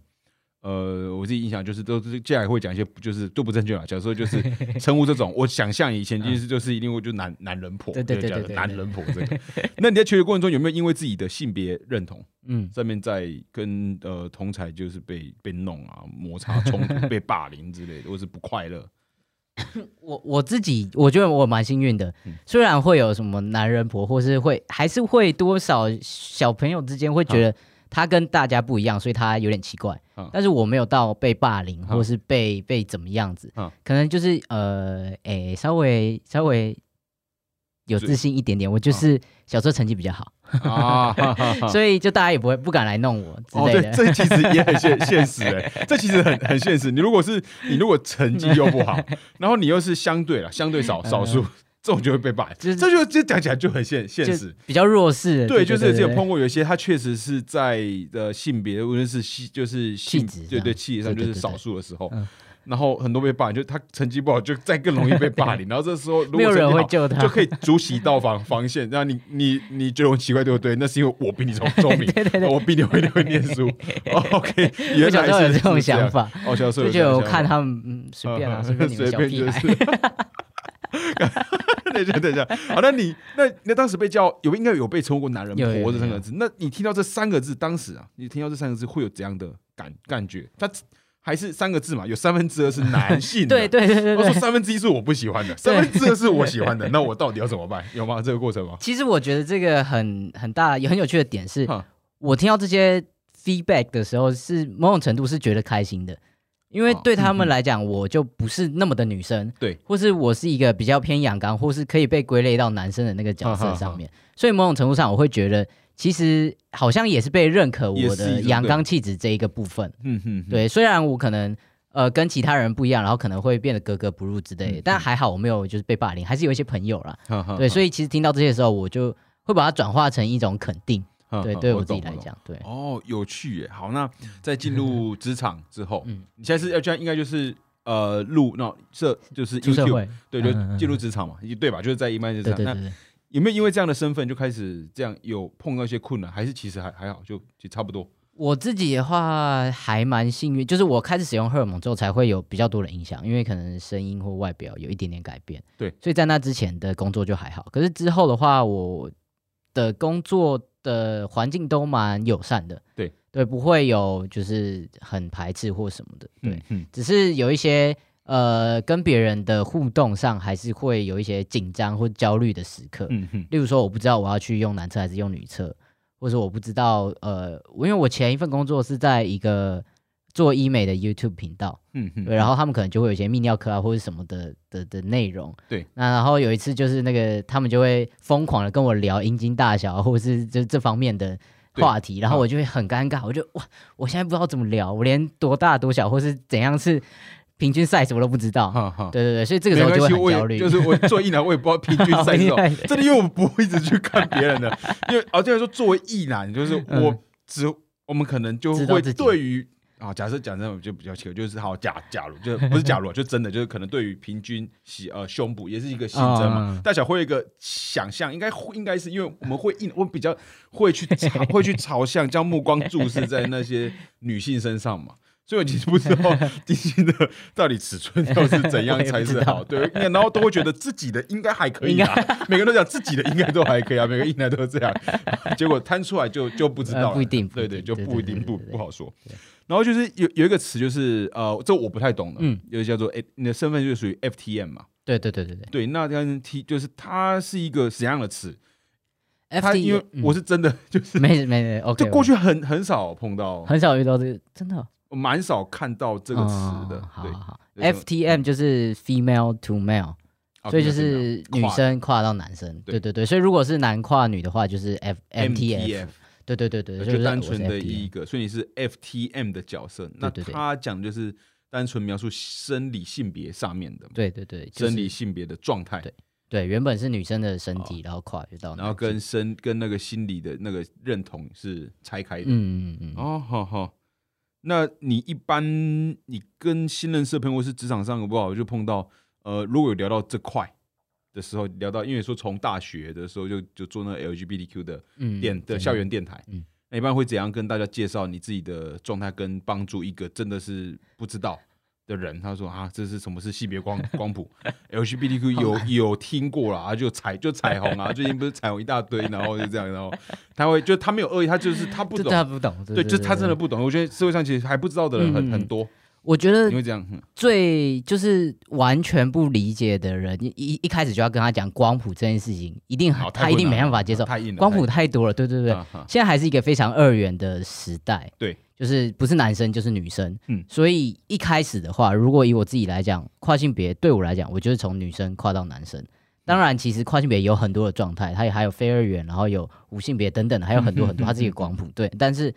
呃，我自己印象就是都是接下来会讲一些就是都不正确嘛，假如说就是称呼这种，我想象以前就是就是一定会就男男人婆，对对对对男人婆这个。那你在求学过程中有没有因为自己的性别认同嗯，上面在跟呃同才就是被被弄啊摩擦冲突、被霸凌之类的，或是不快乐？我我自己我觉得我蛮幸运的，嗯。虽然会有什么男人婆，或是会还是会多少小朋友之间会觉得他跟大家不一样，所以他有点奇怪。嗯但是我没有到被霸凌，嗯或是被被怎么样子，嗯可能就是呃，诶、稍微稍微有自信一点点。我就是小时候成绩比较好，所以就大家也不会不敢来弄我之哦，对，类的。这其实也很现现实哎，这其实很 很现实。你如果是你如果成绩又不好，然后你又是相对了相对少少数，这种就会被霸凌，嗯就是这就这讲起来就很现现实。比较弱势的，对，就是只有碰过有一些，他确实是在呃性别，无论是性就是性对对上气质上就是少数的时候嗯，然后很多被霸凌，就他成绩不好，就再更容易被霸凌。然后这时候如果没有人会救他就可以筑起一道防防线。然后你你你觉得我奇怪对不对？那是因为我比你聪聪明，对对对我比你会 会念书。哦 OK，原我小来时候有这种想法，哦，小时候就觉得我有看他们，嗯，随便啊，嗯随便你们小屁孩。就是。等一下，等一下，好，那你那那当时被叫有应该有被称呼过男人婆这三个字，那你听到这三个字，当时啊，你听到这三个字会有怎样的感感觉？他还是三个字嘛，有三分之二是男性的，对对对对对。我说三分之一是我不喜欢的，三分之二是我喜欢的，那我到底要怎么办？有吗？这个过程吗？其实我觉得这个很很大也很有趣的点是，我听到这些 feedback 的时候，是某种程度是觉得开心的，因为哦对他们来讲，我就不是那么的女生，对，或是我是一个比较偏阳刚，或是可以被归类到男生的那个角色上面，所以某种程度上，我会觉得其实好像也是被认可我的阳刚气质这一个部分。嗯哼，对，虽然我可能呃跟其他人不一样，然后可能会变得格格不入之类的，嗯但还好我没有就是被霸凌，还是有一些朋友啦。哈哈对，所以以其实听到这些的时候，我就会把它转化成一种肯定。对，对我自己来。讲，对，哦，有趣耶！好，那在进入职场之后，嗯你现在是要这样，应该就是呃入那社就是出社 YouTube 会，对，就进入职场嘛，对吧？就是在一般职场。那。有没有因为这样的身份就开始这样有碰到一些困难，还是其实还还好，就就差不多？我自己的话还蛮幸运，就是我开始使用荷尔蒙之后，才会有比较多的影响，因为可能声音或外表有一点点改变。对，所以在那之前的工作就还好，可是之后的话，我的工作的环境都蛮友善的。对对，不会有就是很排斥或什么的。对，嗯，只是有一些呃跟别人的互动上，还是会有一些紧张或焦虑的时刻。例如说，我不知道我要去用男厕还是用女厕，或者我不知道呃，因为我前一份工作是在一个做医美的 YouTube 频道，嗯嗯，对，然后他们可能就会有一些泌尿科啊或者什么的的的内容。对，那然后有一次就是那个他们就会疯狂的跟我聊阴茎大小啊或者是就这方面的话题，然后我就会很尴尬，我就哇，我现在不知道怎么聊，我连多大多小或是怎样是平均 size 我都不知道。哈哈。对对对，所以这个时候就很焦虑。就是我做艺男，我也不知道平均好赛这厉害种，真的，因为我不会一直去看别人的，因为啊，这样说作为艺男，就是嗯我只我们可能就会对于啊，假设讲真的就比较奇怪，就是好假假如就不是假如，就真的就是可能对于平均喜呃胸部也是一个新增嘛嗯，大小会有一个想象，应该会应该是因为我们会印，我比较会去朝会去朝向将目光注视在那些女性身上嘛。所以我其实不知道 丁丁的到底尺寸要是怎样才是好，对，然后都会觉得自己的应该还可以啊，每个人都讲自己的应该都还可以啊，每个应该都这样，结果摊出来就就不知道不一定不对对，就不一定不不好说。然后就是有有一个词就是呃，这我不太懂的，嗯。有一个叫做诶，你的身份就属于 FTM 嘛，对对对对对。对，那跟 T 就是它是一个怎样的词？它因为我是真的就是嗯没没没 OK，就过去很很少碰到，很少遇到这个，真的？蛮少看到这个词的哦，好对。好好，FTM 就是 female to male，啊所以就是是女生跨到男生，对。对对对，所以如果是男跨女的话，就是 F MTF，MTF，对对对对，就就单纯的一个，所以你是 FTM 的角色。那他讲的就是单纯描述生理性别上面的对对对，就是生理性别的状态。对对，原本是女生的身体，然后跨越到，然后跟身跟那个心理的那个认同是拆开的。嗯嗯嗯。哦，好好。那你一般你跟新认识的朋友或是职场上不好就碰到，呃，如果有聊到这块的时候，聊到因为说从大学的时候就就做那 LGBTQ 的电的校园电台，嗯，那一般会怎样跟大家介绍你自己的状态，跟帮助一个真的是不知道。的人，他说啊，这是什么是性别光 光谱？LGBTQ 有有听过啦啊，就彩就彩虹啊，最近不是彩虹一大堆，然后就这样，然后他会就他没有恶意，他就是他不懂，他不懂，对，就他真的不懂。我觉得社会上其实还不知道的人很很多。我觉得这样，最就是完全不理解的人，一一开始就要跟他讲光谱这件事情，一定他一定没办法接受，太硬了，光谱太多了，对对对。现在还是一个非常二元的时代，对。就是不是男生就是女生，嗯，所以一开始的话，如果以我自己来讲，跨性别对我来讲，我就是从女生跨到男生。当然，其实跨性别有很多的状态，它也还有非二元，然后有无性别等等的，还有很多 很多，它是一个光谱。对，但是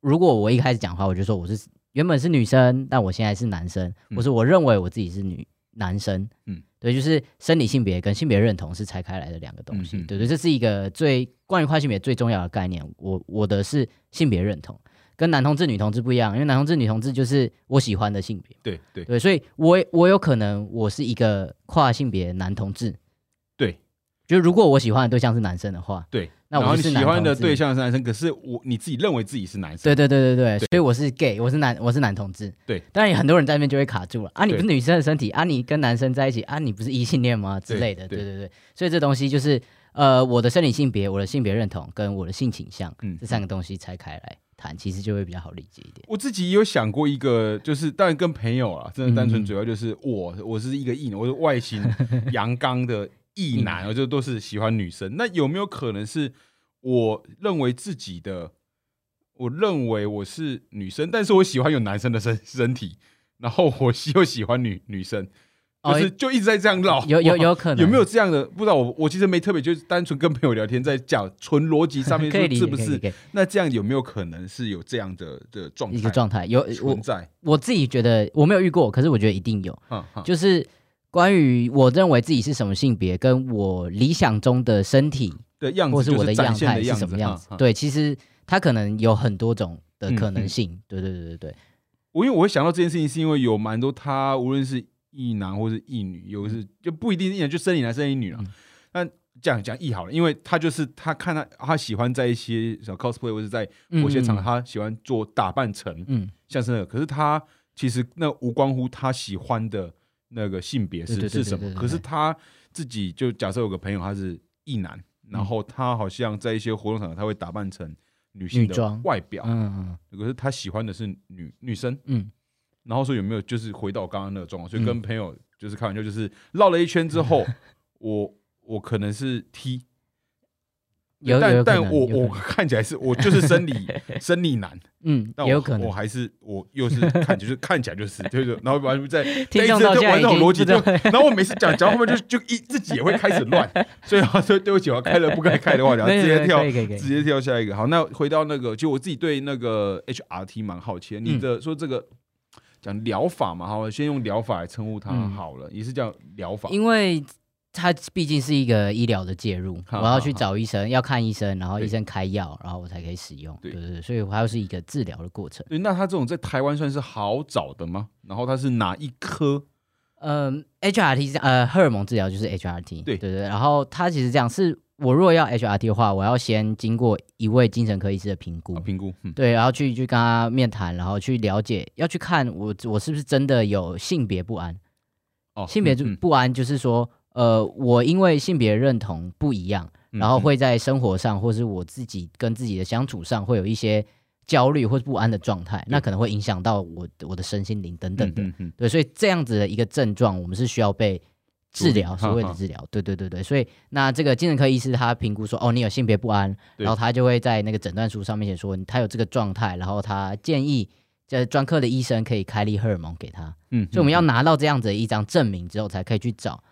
如果我一开始讲话，我就说我是原本是女生，但我现在是男生，不是我认为我自己是女男生，嗯，对，就是生理性别跟性别认同是拆开来的两个东西，对对，这是一个最关于跨性别最重要的概念。我我的是性别认同。跟男同志、女同志不一样，因为男同志、女同志就是我喜欢的性别。对对对，所以我我有可能我是一个跨性别男同志。对，就如果我喜欢的对象是男生的话，对，那我是喜欢的对象是男生，可是我你自己认为自己是男生。对对对对对，所以我是 gay，我是男，我是男同志。对，当然很多人在那边就会卡住了啊！你不是女生的身体啊？你跟男生在一起啊？你不是异性恋吗？之类的。对对对，所以这东西就是呃，我的生理性别、我的性别认同跟我的性倾向，嗯，这三个东西拆开来。谈其实就会比较好理解一点。我自己有想过一个，就是当然跟朋友啊，真的单纯主要就是我，我是一个异男，我是外形阳刚的异男，我就都是喜欢女生。那有没有可能是我认为自己的，我认为我是女生，但是我喜欢有男生的身身体，然后我又喜欢女女生。就是就一直在这样绕，有有有可能有没有这样的？不知道我我其实没特别，就是单纯跟朋友聊天，在讲纯逻辑上面 说是不是？那这样有没有可能是有这样的的状态？一个状态有存在。我自己觉得我没有遇过，可是我觉得一定有。就是关于我认为自己是什么性别，跟我理想中的身体的样子，或是我的样态是什么样子？对，其实它可能有很多种的可能性。对对对对对。我因为我会想到这件事情，是因为有蛮多他无论是。异男或是异女，有是就不一定异男，就生理男生理女了。那讲讲异好了，因为他就是他看他他喜欢在一些小 cosplay 或者在某些场合，他喜欢做打扮成嗯像是那个。可是他其实那无关乎他喜欢的那个性别是是什么。可是他自己就假设有个朋友他是异男，然后他好像在一些活动场合他会打扮成女性的外表，嗯嗯，可是他喜欢的是女女生，嗯。然后说有没有就是回到刚刚那个状况，所以跟朋友就是开玩笑，就是绕了一圈之后，我我可能是 T，但但我我看起来是我就是生理 生理男，嗯，有可能我还是我又是看就是看起来就是就是，然后完全在 听众就玩这种逻辑，就然后我每次讲讲后面就就一自己也会开始乱，所以他说对不起，我开了不该开的话，然后直接跳直接跳下一个。好，那回到那个，就我自己对那个 HRT 蛮好奇，你的说这个。讲疗法嘛，好，先用疗法来称呼它好了，也是叫疗法，因为它毕竟是一个医疗的介入，我要去找医生，要看医生，然后医生开药，然后我才可以使用，对对对，所以它又是一个治疗的过程。对，那它这种在台湾算是好找的吗？然后它是哪一科？嗯，HRT 呃，荷尔蒙治疗就是 HRT，对对对，然后它其实这样是。我如果要 HRT 的话，我要先经过一位精神科医师的评估，评估，对，然后去去跟他面谈，然后去了解，要去看我我是不是真的有性别不安。哦，性别不安就是说，呃，我因为性别认同不一样，然后会在生活上或是我自己跟自己的相处上会有一些焦虑或不安的状态，那可能会影响到我我的身心灵等等的。对，所以这样子的一个症状，我们是需要被。治疗所谓的治疗，对对对对，所以那这个精神科医师他评估说，哦，你有性别不安，然后他就会在那个诊断书上面写说，他有这个状态，然后他建议这专科的医生可以开立荷尔蒙给他，嗯，所以我们要拿到这样子一张证明之后，才可以去找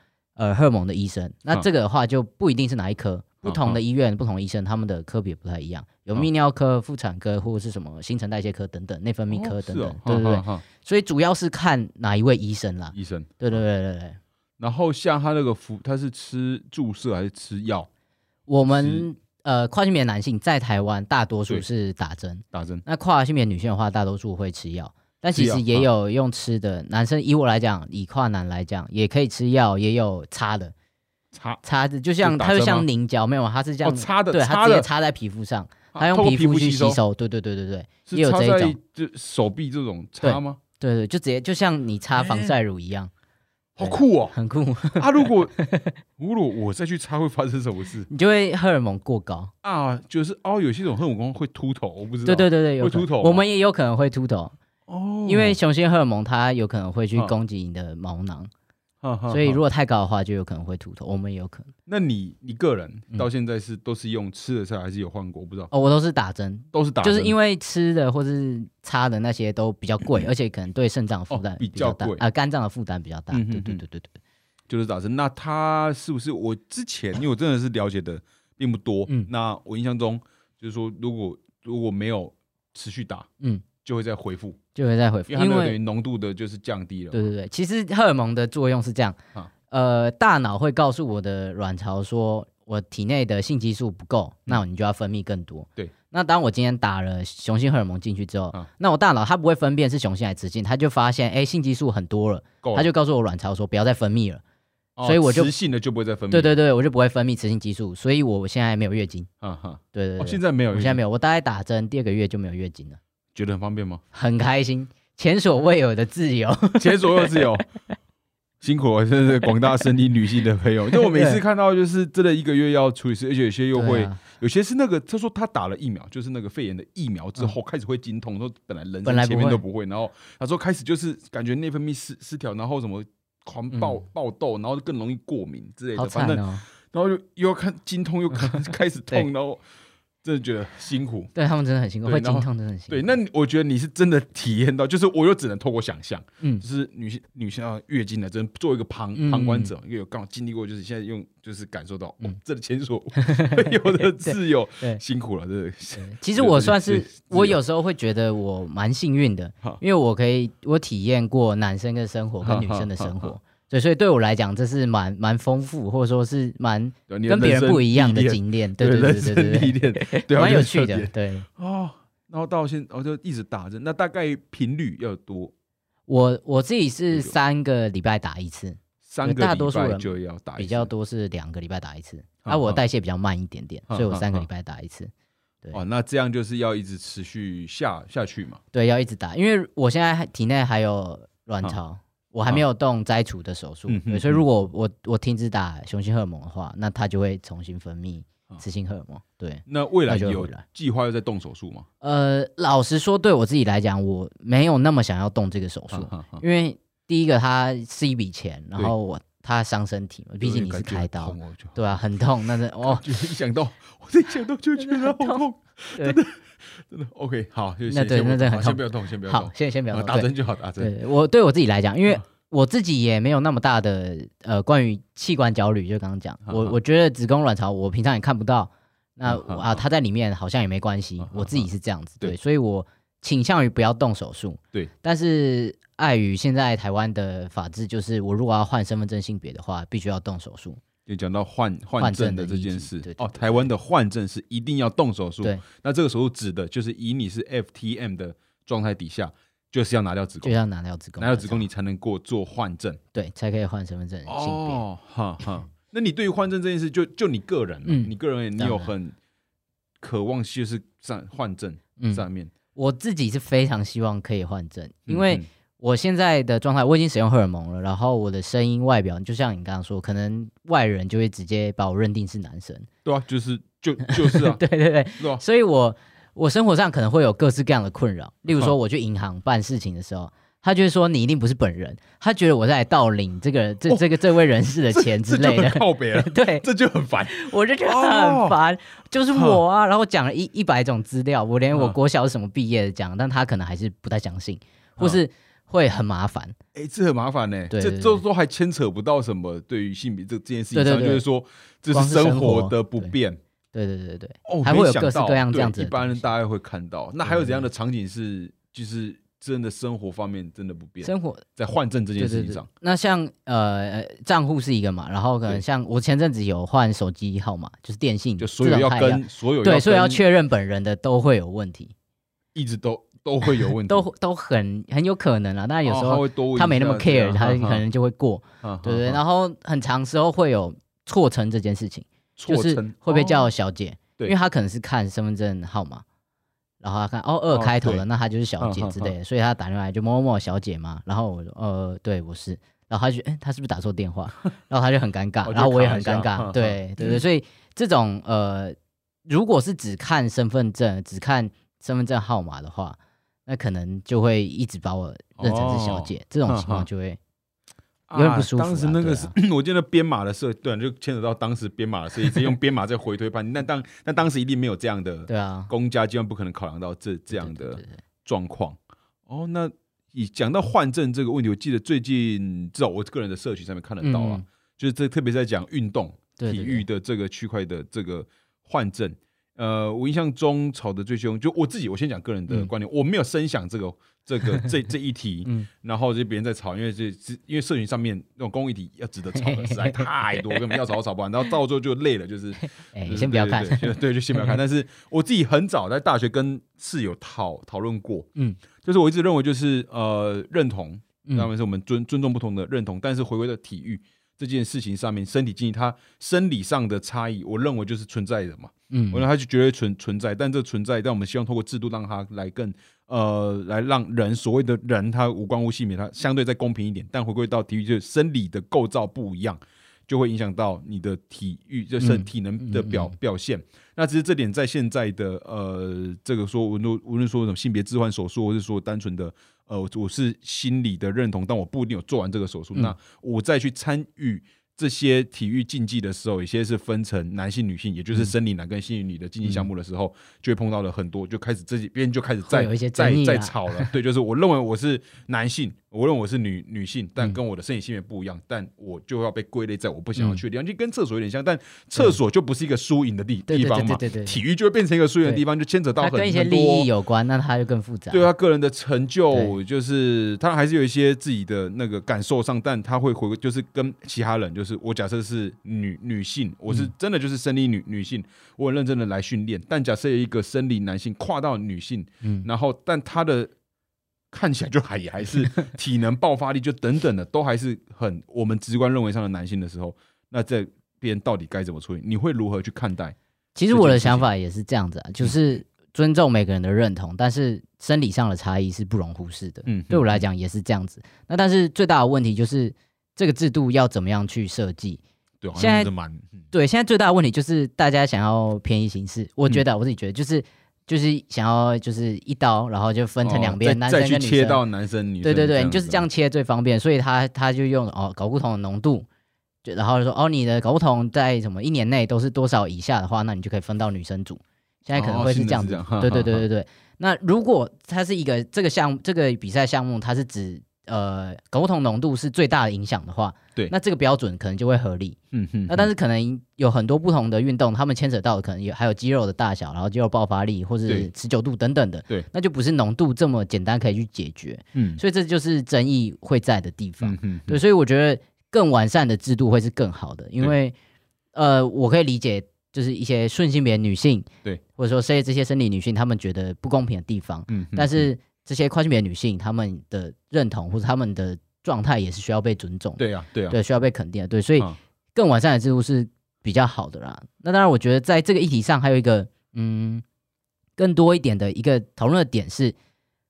呃荷尔蒙的医生。那这个的话就不一定是哪一科，不同的医院、不同医生他们的科别不太一样，有泌尿科、妇产科或者是什么新陈代谢科等等，内分泌科等等，对对对，所以主要是看哪一位医生啦。医生，对对对对对。然后像他那个服，他是吃注射还是吃药我们呃跨性别男性在台湾大多数是打针，打针？那跨性别女性的话，大多数会吃药。但其实也有用吃的，男生以我来讲，以跨男来讲，也可以吃药，也有擦的，擦。擦的就像它就像凝胶，没有，它是这样哦，擦的对，它直接擦在皮肤上，它用皮肤去吸吸，收，对对对对对。也有这一种。就手臂这种擦吗？对对，就直接就像你擦防晒乳一样，好酷哦！很酷，啊，如果 如果我再去擦，会发生什么事？你就会荷尔蒙过高。啊？就是哦，有些种荷尔蒙会秃头，我不知道。对对对对，会秃头我们也有可能会秃头，哦，因为雄性荷尔蒙它有可能会去嗯攻击你的毛囊，哈哈哈所以如果太高的话，就有可能会秃头。我们也有可能那你你个人嗯到现在是都是用吃的菜，还是有换过？我不知道，哦，我都是打针，都是打针，就是因为吃的或是擦的那些都比较贵，而且可能对肾脏负担哦比较大啊，肝脏的负担比较大。嗯哼对对哼对对对，就是打针。那他是不是我之前因为我真的是了解的并不多，嗯那我印象中就是说，如果如果没有持续打，嗯，就会再恢复，就会再回复，因为浓度的就是降低了。对对对，其实荷尔蒙的作用是这样啊，呃，大脑会告诉我的卵巢说，我体内的性激素不够，那你就要分泌更多。嗯对，那当我今天打了雄性荷尔蒙进去之后啊，那我大脑它不会分辨是雄性还是雌性，它就发现，哎，性激素很多了，了，它就告诉我卵巢说不要再分泌了。哦所以我就雌性的就不会再分泌。对对对，我就不会分泌雌性激素，所以我现在没有月经。哈哈。哦，对对对，现在没有，我现在没有，我大概打针第二个月就没有月经了，觉得很方便吗？很开心，前所未有的自由。前所未有自由。辛苦了，真的是广大生理女性的朋友。就我每次看到，就是真的一个月要处理事，而且有些又会，啊有些是那个他说他打了疫苗，就是那个肺炎的疫苗之后开始会经痛，说本来人生前面嗯本来前面都不会，然后他说开始就是感觉内分泌失失调，然后什么狂爆嗯爆痘，然后更容易过敏之类好的，反正！然后又又要看经痛，又开开始痛，然后真的觉得辛苦。对他们真的很辛苦，会经对然后痛真的很辛苦。对，那我觉得你是真的体验到，就是我又只能透过想象，嗯。就是女性女性要月经的，真的作为一个旁嗯。旁观者，因为有刚好经历过，就是现在用就是感受到，哦嗯，这前所未有的自由，辛苦了，这对其实我算是我有时候会觉得我蛮幸运的，因为我可以我体验过男生的生活跟女生的生活，对，所以对我来讲这是蛮蛮丰富，或者说是蛮跟别人不一样的经验，对对人对对历对对，练，对啊，蛮有趣的，对。哦。然后到现，我就一直打针，那大概频率要多我我自己是三个礼拜打一次，三个大多数人礼拜就要打一次，比较多是两个礼拜打一次，好啊，我代谢比较慢一点点，好所以我三个礼拜打一次。对哦，那这样就是要一直持续下下去嘛。对，要一直打，因为我现在还体内还有卵巢，我还没有动摘除的手术，嗯哼对，所以如果我我停止打雄性荷尔蒙的话，那它就会重新分泌啊雌性荷尔蒙。对，那未来有计划要再动手术吗？呃，老实说，对我自己来讲，我没有那么想要动这个手术，因为第一个它是一笔钱，然对后我它伤身体嘛，毕竟你是开刀对啊，很痛，那是 哦，就一想到，我一想到就觉得好痛，对，真的。OK，好，就那先先不对那真的很好先不要动，先不要动好动，，先先不要动，打针就好，打针。对我对我自己来讲，因为嗯我自己也没有那么大的呃关于器官焦虑，就刚刚讲，好好我我觉得子宫卵巢我平常也看不到，那啊它在里面好像也没关系好好，我自己是这样子，对对，所以我倾向于不要动手术，对，但是碍于现在台湾的法制，就是我如果要换身份证性别的话，必须要动手术，就讲到换换换证的这件事哦，台湾的换证是一定要动手术。对，那这个手术指的就是以你是 FTM 的状态底下，就是要拿掉子宫，就要拿掉子宫，拿掉子宫你才能过做换证。对才可以换身份证。哦，哈哈。那你对于换证这件事，就就你个人啊，嗯你个人你有很渴望就是上换证嗯，上面，我自己是非常希望可以换证，因为嗯我现在的状态，我已经使用荷尔蒙了，然后我的声音、外表，就像你刚刚说，可能外人就会直接把我认定是男生。对啊，就是就 就是啊，对对对？所以我我生活上可能会有各式各样的困扰，例如说我去银行办事情的时候。他就会说你一定不是本人，他觉得我在盗领这个这哦。这个这位人士的钱 之类的，靠别了，对，这就很烦。我就觉得哦很烦，就是我啊，然后讲了一一百种资料，我连我嗯。国小是什么毕业的讲，但他可能还是不太相信，或嗯是会很麻烦。哎、这很麻烦呢、这这都还牵扯不到什么对于性别这这件事情上，就是说这是生活活的不便。对。对对对，哦，还会有各式各样这样子一般人大概会看到。那还有怎样的场景是就是真的生活方面真的不便，生活在换证这件事情上，。那像呃账户是一个嘛，然后可能像我前阵子有换手机号码，就是电信，就所有要跟所有对，所以要跟确认本人的都会有问题，一直都都会有问题，都都很很有可能啊。当然有时候他没那么 care，他可能就会过，对不对。然后很长时候会有错称这件事情，就是会被叫哦。小姐，因为他可能是看身份证号码，然后他看哦二开头的，那他就是小姐之类的，所以他打电话来就某某某小姐嘛，然后我说呃对我是，然后他就哎他是不是打错电话，然后他就很尴尬，然后我也很尴尬，嗯对对对，所以这种呃如果是只看身份证，只看身份证号码的话，那可能就会一直把我认成是小哦姐，这种情况就会有点不舒服啊当时那个是对，我记得编码的设，对，就牵扯到当时编码的设计，直接用编码在回推判那。当那当时一定没有这样的对啊公家机关不可能考量到这这样的状况。哦，那以讲到换证这个问题，我记得最近至少我个人的社群上面看得到啊，嗯就是这特别在讲运动体育的这个区块的这个换证。呃，我印象中吵得最凶，就我自己，我先讲个人的嗯。观点，我没有深想这个 这个这这一题，嗯。然后就别人在吵，因为这是因为社群上面那种公益题要值得吵的 实在太多，根本要吵都吵不完，然后到最后就累了，就是 哎就是先不要看，对就先不要看。但是我自己很早在大学跟室友讨讨论过，嗯。就是我一直认为就是呃认同，嗯。当然是我们尊尊重不同的认同，但是回归到体育这件事情上面，身体经济它生理上的差异，我认为就是存在的嘛。嗯我认为它就绝对存存在，但这存在，但我们希望通过制度让它来更呃，来让人所谓的人他无关无性别，他相对再公平一点。但回归到体育，就是生理的构造不一样，就会影响到你的体育就是嗯体能的表、嗯嗯嗯表现。那其实这点在现在的呃，这个说无论无论说什么性别置换手术，或是说单纯的呃，我是心理的认同，但我不一定有做完这个手术，嗯那我再去参与。这些体育竞技的时候，有些是分成男性、女性，也嗯就是生理男跟心理女的竞技项目的时候，就会碰到了很多，就开始这边就开始在在在吵了。对，就是我认为我是男性，我认为我是女女性，但嗯。跟我的生理性别不一样，但我就要被归类在我不想要嗯去的地方，就跟厕所有点像，但厕所就不是一个输赢的地地方嘛，体育就会变成一个输赢的地方，就牵扯到很多跟一些利益有关，那他就更复杂。对他个人的成就，就是他还是有一些自己的那个感受上，但他会回归，就是跟其他人，就是我假设是女女性，我是嗯。真的就是生理女女性，我很认真的来训练，但假设有一个生理男性跨到女性，嗯，然后但他的看起来就还也还是 体能爆发力就等等的，都还是很我们直观认为上的男性的时候，那这边到底该怎么处理？你会如何去看待？其实我的想法也是这样子啊，就是尊重每个人的认同，但是生理上的差异是不容忽视的。嗯，对我来讲也是这样子。那但是最大的问题就是这个制度要怎么样去设计？对，好现在像对，现在最大的问题就是大家想要便宜形式，我觉得啊我自己觉得就是就是想要就是一刀，然后就分成两边，男生跟女生。切到男生女生，对对对，你就是这样切最方便，所以他他就用哦睾固酮的浓度，就然后就说哦你的睾固酮在什么一年内都是多少以下的话，那你就可以分到女生组。现在可能哦会是这样子，对对对对对。那如果它是一个这个项这个比赛项目，它是指呃睾固酮浓度是最大的影响的话，对。那这个标准可能就会合理。嗯哼，那但是可能有很多不同的运动，他们牵扯到的可能有还有肌肉的大小，然后肌肉爆发力或对。是持久度等等的，对，那就不是浓度这么简单可以去解决，嗯所以这就是争议会在的地方。嗯哼，对，所以我觉得更完善的制度会是更好的，因为呃，我可以理解就是一些顺性别女性，对，或者说这些这些生理女性，她们觉得不公平的地方，嗯，但是这些跨性别女性，她们的认同或者她们的状态也是需要被尊重的，对啊对啊，对，需要被肯定的，对，所以嗯更完善的制度是比较好的啦。那当然，我觉得在这个议题上还有一个嗯更多一点的一个讨论的点是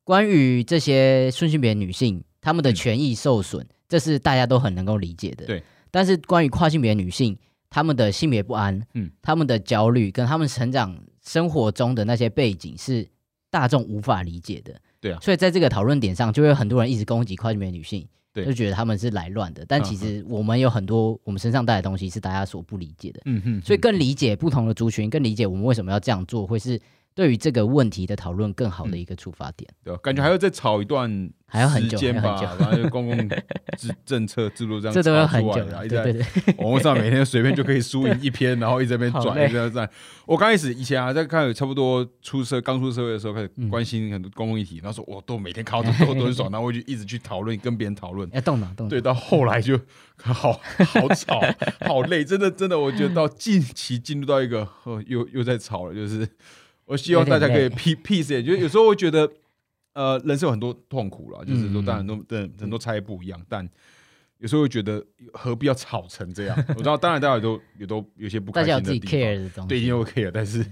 关于这些顺性别女性她们的嗯权益受损，这是大家都很能够理解的。对，但是关于跨性别女性他们的性别不安，嗯嗯，她们的焦虑跟他们成长生活中的那些背景是大众无法理解的。对啊。所以在这个讨论点上，就会有很多人一直攻击跨性别女性。对。就觉得他们是来乱的，但嗯其实我们有很多我们身上带的东西是大家所不理解的，嗯哼，所以更理解不同的族群，更理解我们为什么要这样做，会是对于这个问题的讨论更好的一个出发点。对吧？感觉还要再吵一段还要很久很，久反正公共政政策制度这样 这都要吵很久了，对对对，网络上每天随便就可以输赢一篇，然后一直在转，一直在转。我刚开始以前啊，在看差不多出社刚出社会的时候，开始嗯关心很多公共议题，然后说我都每天看到这都都很爽，然后我就一直去讨论，跟别人讨论。要动脑动脑。对，到后来就好好吵，好累，真的真的，我觉得到近期进入到一个哦，又又在吵了，就是我希望大家可以 peace 点，就是有时候会觉得，呃，人生有很多痛苦了，就是说，嗯当然很多对很多差异不一样，但有时候会觉得何必要吵成这样？我知道，当然大家都也都有些不开大家有自己心的地方，care 的东西。对，一定 OK 的，但是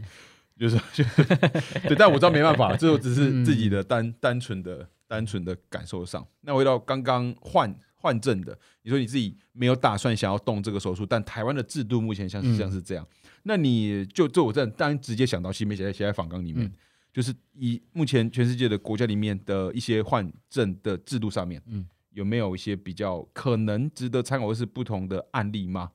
就是就 对，但我知道没办法，这只是自己的单单纯的单纯的感受上。那回到刚刚换换证的，你说你自己没有打算想要动这个手术，但台湾的制度目前像是嗯。像是这样，那你就做我这样当然直接想到，其实没写在写在访纲里面。嗯就是以目前全世界的国家里面的一些换证的制度上面，嗯有没有一些比较可能值得参考或是不同的案例吗？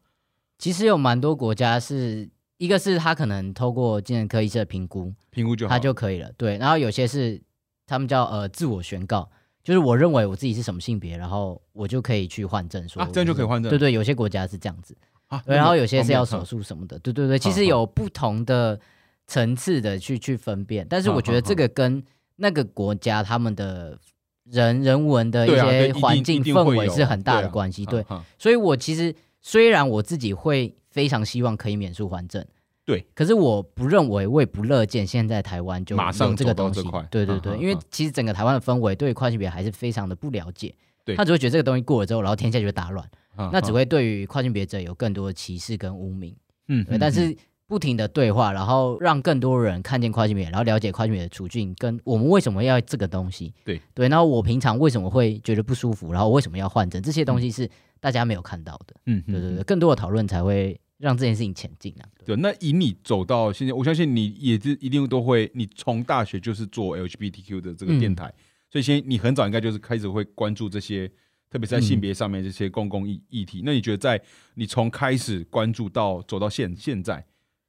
其实有蛮多国家是一个是他可能透过精神科医师的评估，评估就好他就可以了。对，然后有些是他们叫呃自我宣告，就是我认为我自己是什么性别，然后我就可以去换证，说啊这样就可以换证对对，有些国家是这样子，啊，对，然后有些是要手术什么的，对对对，其实有不同的层次的去去分辨，但是我觉得这个跟那个国家他们的人人文的一些环境氛围是很大的关系，对，所以我其实虽然我自己会非常希望可以免诉还证，对，可是我不认为，我也不乐见现在台湾就马上这个东西。对对对，因为其实整个台湾的氛围对跨性别还是非常的不了解，对。他只会觉得这个东西过了之后，然后天下就会大乱，哈那只会对于跨性别者有更多的歧视跟污名。嗯但是不停的对话，然后让更多人看见跨性别，然后了解跨性别的处境，跟我们为什么要这个东西。对对，然后我平常为什么会觉得不舒服，然后我为什么要换证，这些东西是大家没有看到的。嗯对对对，更多的讨论才会让这件事情前进啊。对对，那以你走到现在，我相信你也是一定都会，你从大学就是做 LGBTQ 的这个电台，所以先你很早应该就是开始会关注这些，特别是在性别上面这些公共议议题。那你觉得在你从开始关注到走到现现在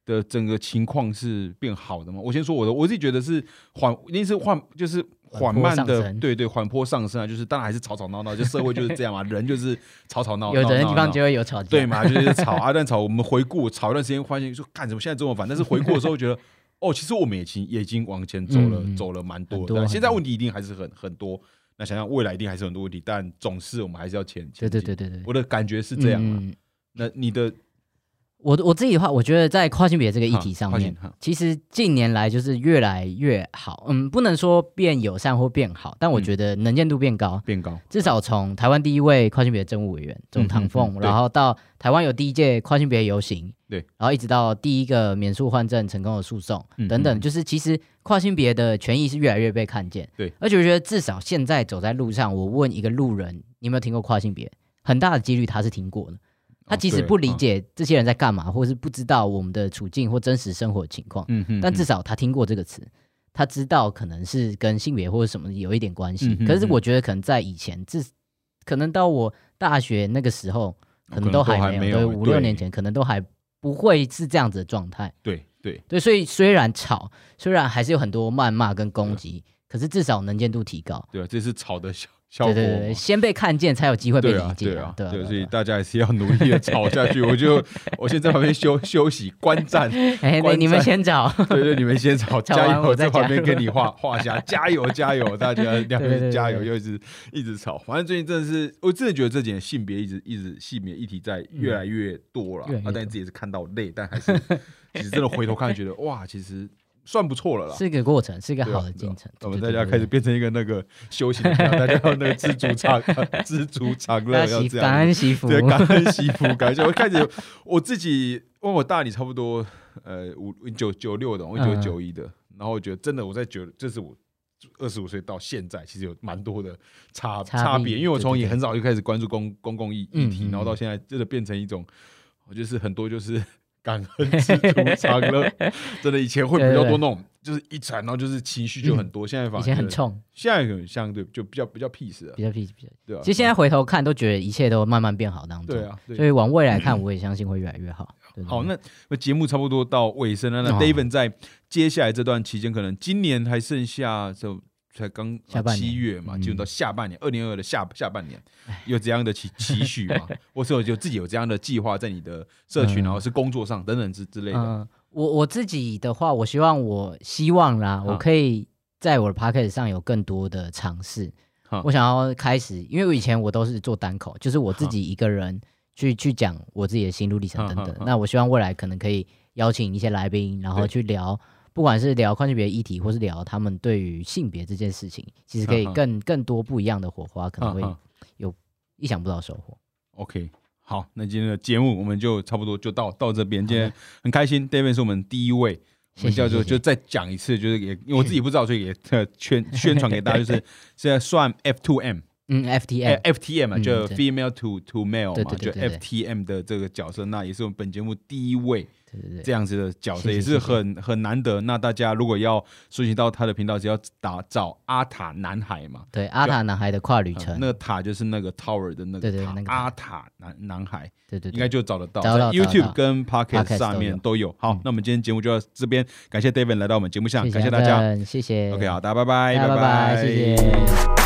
的整个情况是变好的吗？我先说我的，我自己觉得是缓，一定是缓，就是缓慢的，对对，缓坡上升啊，就是当然还是吵吵闹闹，就社会就是这样嘛，人就是吵吵闹闹，有的地方就会有吵架。对嘛，就是吵啊，但吵我们回顾吵一段时间，发现说干什么现在这么烦，但是回顾的时候觉得，哦，其实我们也已经也已经往前走了，走了蛮多的。现在问题一定还是很很多，那想想未来一定还是很多问题，但总是我们还是要前前进。对对对对对，我的感觉是这样啊。嗯那你的我我自己的话，我觉得在跨性别这个议哈题上面哈，其实近年来就是越来越好。嗯，不能说变友善或变好，但我嗯觉得能见度变高。变高，至少从台湾第一位跨性别政务委员总唐凤，嗯然后到台湾有第一届跨性别游行，对，然后一直到第一个免诉换证成功的诉讼嗯等等，嗯就是其实跨性别的权益是越来越被看见。对，而且我觉得至少现在走在路上，我问一个路人，你有没有听过跨性别？很大的几率他是听过的。他即使不理嗯解这些人在干嘛，或是不知道我们的处境或真实生活情况，嗯哼，但至少他听过这个词，他知道可能是跟性别或者什么有一点关系。可是我觉得可能在以前，至可能到我大学那个时候，可能都还没有，对，五六年前可能都还不会是这样子的状态。对对对，所以虽然吵，虽然还是有很多谩骂跟攻击，可是至少能见度提高。对啊，这是吵的效效果对对对，先被看见才有机会被对啊，理解对啊，对啊对，所以。大家还是要努力的吵下去。我就 我先在旁边休休息观战，哎，那你们先找。对对，你们先吵，加油！我在旁边跟你画画下，加油加油！大家两边加油，一直一直吵。反正最近真的是，我真的觉得这几年性别一直一直性别议题在越来越多了啊，但是自己也是看到累，但还是其实真的回头看，觉得哇，其实算不错了啦。是一个过程，是一个好的进程。我们大家开始变成一个那个修行的，大家要那个知足常知足常乐，要这样感。恩惜福。对，感恩惜福，感谢。我开始我自己，问我大你差不多，呃，五九九六的，我九嗯九一的，然后我觉得真的我在觉得，这是我二十五岁到现在，其实有蛮多的差差别，因为我从也很早就开始关注公公共议议题，然后到现在真的变成一种，我就是很多就是。感恩知足常乐，真的以前会比较多那种，就是一传，然后就是情绪就很多。现在反而以前很就是冲，现在很相对就比较比较 peace 了比，较 peace 比较。对啊。其实现在回头看，都觉得一切都慢慢变好当中。对啊，所以往未来看，我也相信会越来越好。好，那那节目差不多到尾声了。那 David 在接下来这段期间，可能今年还剩下就才刚七月嘛，进入到下半年，二零二二的下下半年，有这样的期期许吗？或是有自己有这样的计划在你的社群，然后是工作上等等之之类的。我我自己的话，我希望我希望啦，我可以在我的 p o c a s t 上有更多的尝试。我想要开始，因为我以前我都是做单口，就是我自己一个人去去讲我自己的心路历程等等。那我希望未来可能可以邀请一些来宾，然后去聊，不管是聊跨性别议题，或是聊他们对于性别这件事情，其实可以更更多不一样的火花，可能会有意想不到的收获。OK。好，那今天的节目我们就差不多就到到这边。今天很开心，David 是我们第一位，我们叫做就再讲一次，就是也因为我自己不知道，所以也宣宣传给大家，就是 现在算 F two M。嗯，F T M，F T M 嘛，就 female to to male 嘛，就 F T M 的这个角色，那也是我们本节目第一位这样子的角色，也是很很难得。那大家如果要搜寻到他的频道，只要打找阿塔男孩嘛，对，阿塔男孩的跨旅程，那个塔就是那个 tower 的那个塔，阿塔男男孩，对对，应该就找得到，在 YouTube 跟 Pocket 上面都有。好，那我们今天节目就到这边，感谢 David 来到我们节目上，感谢大家，谢谢。OK，好，大家拜拜，拜拜，谢谢。